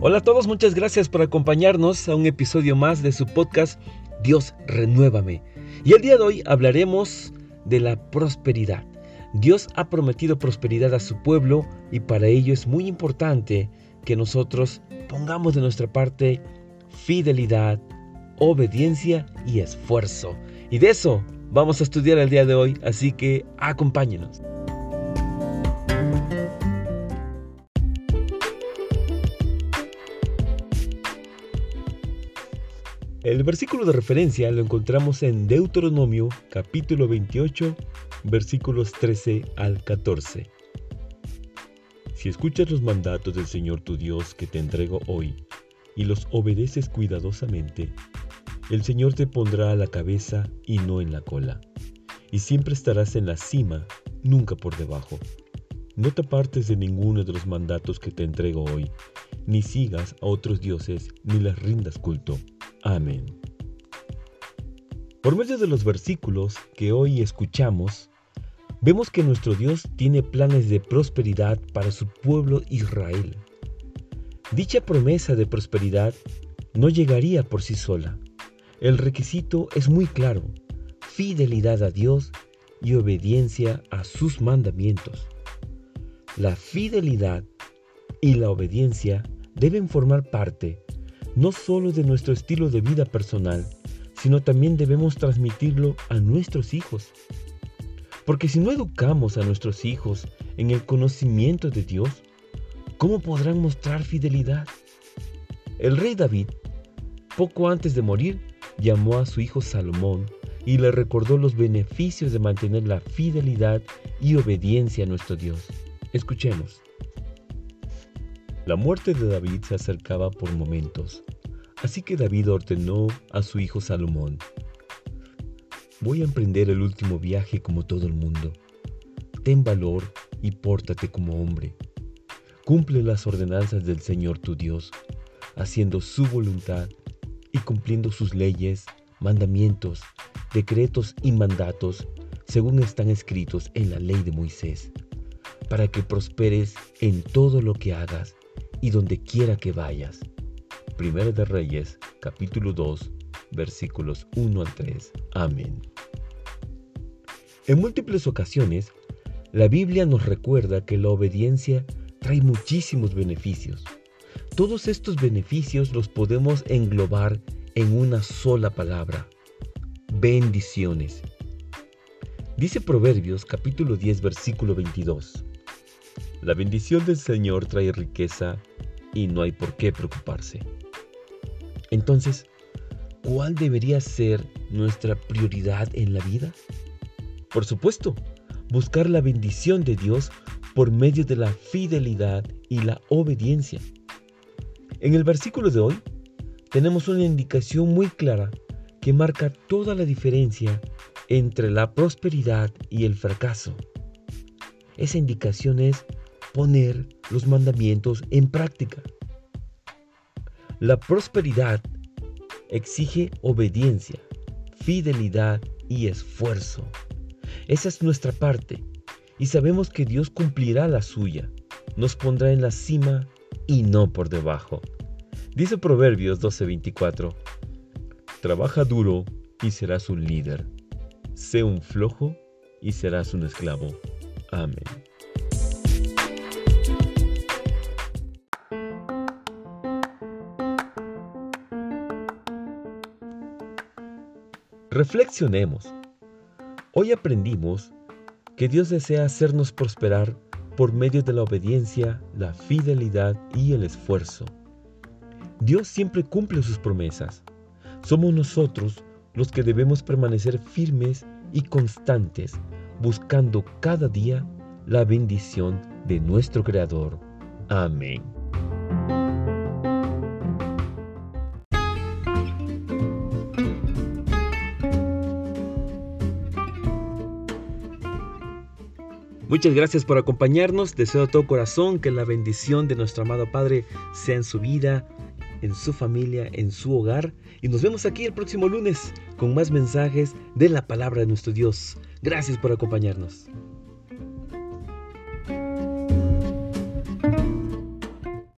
Hola a todos, muchas gracias por acompañarnos a un episodio más de su podcast Dios renuévame. Y el día de hoy hablaremos de la prosperidad. Dios ha prometido prosperidad a su pueblo y para ello es muy importante que nosotros pongamos de nuestra parte fidelidad, obediencia y esfuerzo. Y de eso vamos a estudiar el día de hoy, así que acompáñenos. El versículo de referencia lo encontramos en Deuteronomio capítulo 28 versículos 13 al 14. Si escuchas los mandatos del Señor tu Dios que te entrego hoy y los obedeces cuidadosamente, el Señor te pondrá a la cabeza y no en la cola, y siempre estarás en la cima, nunca por debajo. No te apartes de ninguno de los mandatos que te entrego hoy, ni sigas a otros dioses, ni les rindas culto Amén. Por medio de los versículos que hoy escuchamos, vemos que nuestro Dios tiene planes de prosperidad para su pueblo Israel. Dicha promesa de prosperidad no llegaría por sí sola. El requisito es muy claro, fidelidad a Dios y obediencia a sus mandamientos. La fidelidad y la obediencia deben formar parte no solo de nuestro estilo de vida personal, sino también debemos transmitirlo a nuestros hijos. Porque si no educamos a nuestros hijos en el conocimiento de Dios, ¿cómo podrán mostrar fidelidad? El rey David, poco antes de morir, llamó a su hijo Salomón y le recordó los beneficios de mantener la fidelidad y obediencia a nuestro Dios. Escuchemos. La muerte de David se acercaba por momentos, así que David ordenó a su hijo Salomón, voy a emprender el último viaje como todo el mundo. Ten valor y pórtate como hombre. Cumple las ordenanzas del Señor tu Dios, haciendo su voluntad y cumpliendo sus leyes, mandamientos, decretos y mandatos, según están escritos en la ley de Moisés, para que prosperes en todo lo que hagas y donde quiera que vayas. Primera de Reyes, capítulo 2, versículos 1 al 3. Amén. En múltiples ocasiones, la Biblia nos recuerda que la obediencia trae muchísimos beneficios. Todos estos beneficios los podemos englobar en una sola palabra. Bendiciones. Dice Proverbios capítulo 10 versículo 22. La bendición del Señor trae riqueza y no hay por qué preocuparse. Entonces, ¿cuál debería ser nuestra prioridad en la vida? Por supuesto, buscar la bendición de Dios por medio de la fidelidad y la obediencia. En el versículo de hoy tenemos una indicación muy clara que marca toda la diferencia entre la prosperidad y el fracaso. Esa indicación es poner los mandamientos en práctica. La prosperidad exige obediencia, fidelidad y esfuerzo. Esa es nuestra parte y sabemos que Dios cumplirá la suya. Nos pondrá en la cima y no por debajo. Dice Proverbios 12:24, Trabaja duro y serás un líder. Sé un flojo y serás un esclavo. Amén. Reflexionemos. Hoy aprendimos que Dios desea hacernos prosperar por medio de la obediencia, la fidelidad y el esfuerzo. Dios siempre cumple sus promesas. Somos nosotros los que debemos permanecer firmes y constantes, buscando cada día la bendición de nuestro Creador. Amén. Muchas gracias por acompañarnos. Deseo de todo corazón que la bendición de nuestro amado Padre sea en su vida, en su familia, en su hogar. Y nos vemos aquí el próximo lunes con más mensajes de la palabra de nuestro Dios. Gracias por acompañarnos.